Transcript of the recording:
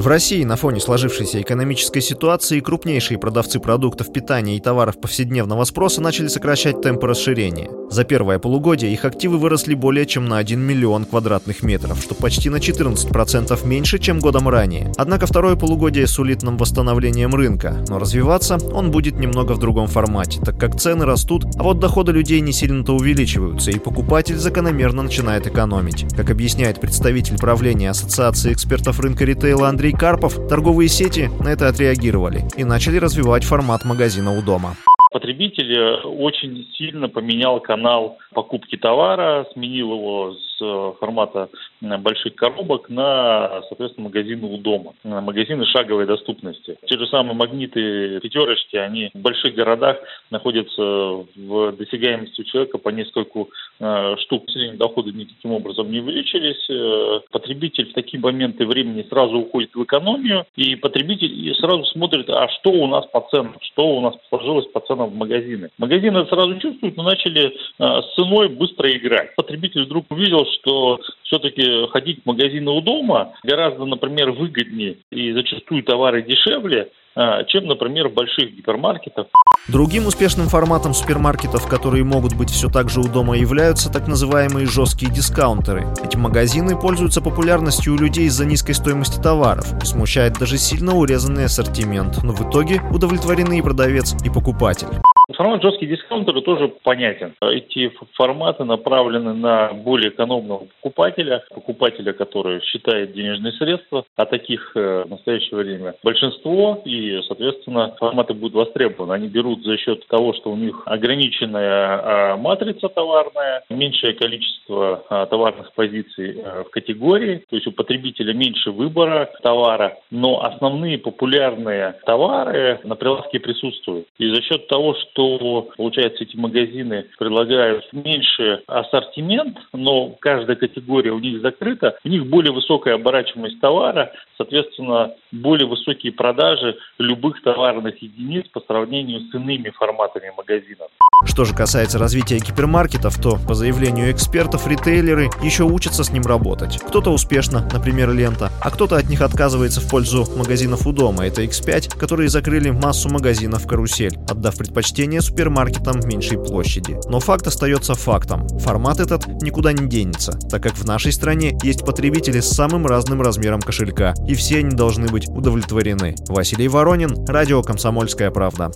В России на фоне сложившейся экономической ситуации крупнейшие продавцы продуктов питания и товаров повседневного спроса начали сокращать темпы расширения. За первое полугодие их активы выросли более чем на 1 миллион квадратных метров, что почти на 14% меньше, чем годом ранее. Однако второе полугодие сулит нам восстановлением рынка, но развиваться он будет немного в другом формате, так как цены растут, а вот доходы людей не сильно-то увеличиваются, и покупатель закономерно начинает экономить. Как объясняет представитель правления Ассоциации экспертов рынка ритейла Андрей Андрей Карпов, торговые сети на это отреагировали и начали развивать формат магазина у дома. Потребитель э, очень сильно поменял канал покупки товара, сменил его с формата э, больших коробок на, соответственно, магазины у дома, на магазины шаговой доступности. Те же самые магниты пятерочки, они в больших городах находятся в досягаемости у человека по нескольку э, штук. Доходы никаким образом не увеличились. Э, потребитель в такие моменты времени сразу уходит в экономию, и потребитель сразу смотрит, а что у нас по ценам, что у нас сложилось по ценам в магазины. Магазины сразу чувствуют, но начали э, с ценой быстро играть. Потребитель вдруг увидел, что все-таки ходить в магазины у дома гораздо, например, выгоднее и зачастую товары дешевле, а, чем, например, в больших гипермаркетах. Другим успешным форматом супермаркетов, которые могут быть все так же у дома, являются так называемые жесткие дискаунтеры. Эти магазины пользуются популярностью у людей из-за низкой стоимости товаров смущает даже сильно урезанный ассортимент, но в итоге удовлетворены и продавец, и покупатель. Формат жесткий дискаунтер тоже понятен. Эти форматы направлены на более экономного покупателя, покупателя, который считает денежные средства, а таких э, в настоящее время большинство, и, соответственно, форматы будут востребованы. Они берут за счет того, что у них ограниченная а, матрица товарная, меньшее количество а, товарных позиций э, в категории, то есть у потребителя меньше выбора товара, но основные популярные товары на прилавке присутствуют. И за счет того, что получается, эти магазины предлагают меньше ассортимент, но каждая категория у них закрыта, у них более высокая оборачиваемость товара, соответственно, более высокие продажи любых товарных единиц по сравнению с иными форматами магазинов. Что же касается развития гипермаркетов, то, по заявлению экспертов, ритейлеры еще учатся с ним работать. Кто-то успешно, например, лента, а кто-то от них отказывается в пользу магазинов у дома. Это X5, которые закрыли массу магазинов карусель, отдав предпочтение супермаркетам меньшей площади. Но факт остается фактом. Формат этот никуда не денется, так как в нашей стране есть потребители с самым разным размером кошелька, и все они должны быть удовлетворены. Василий Воронин, Радио «Комсомольская правда».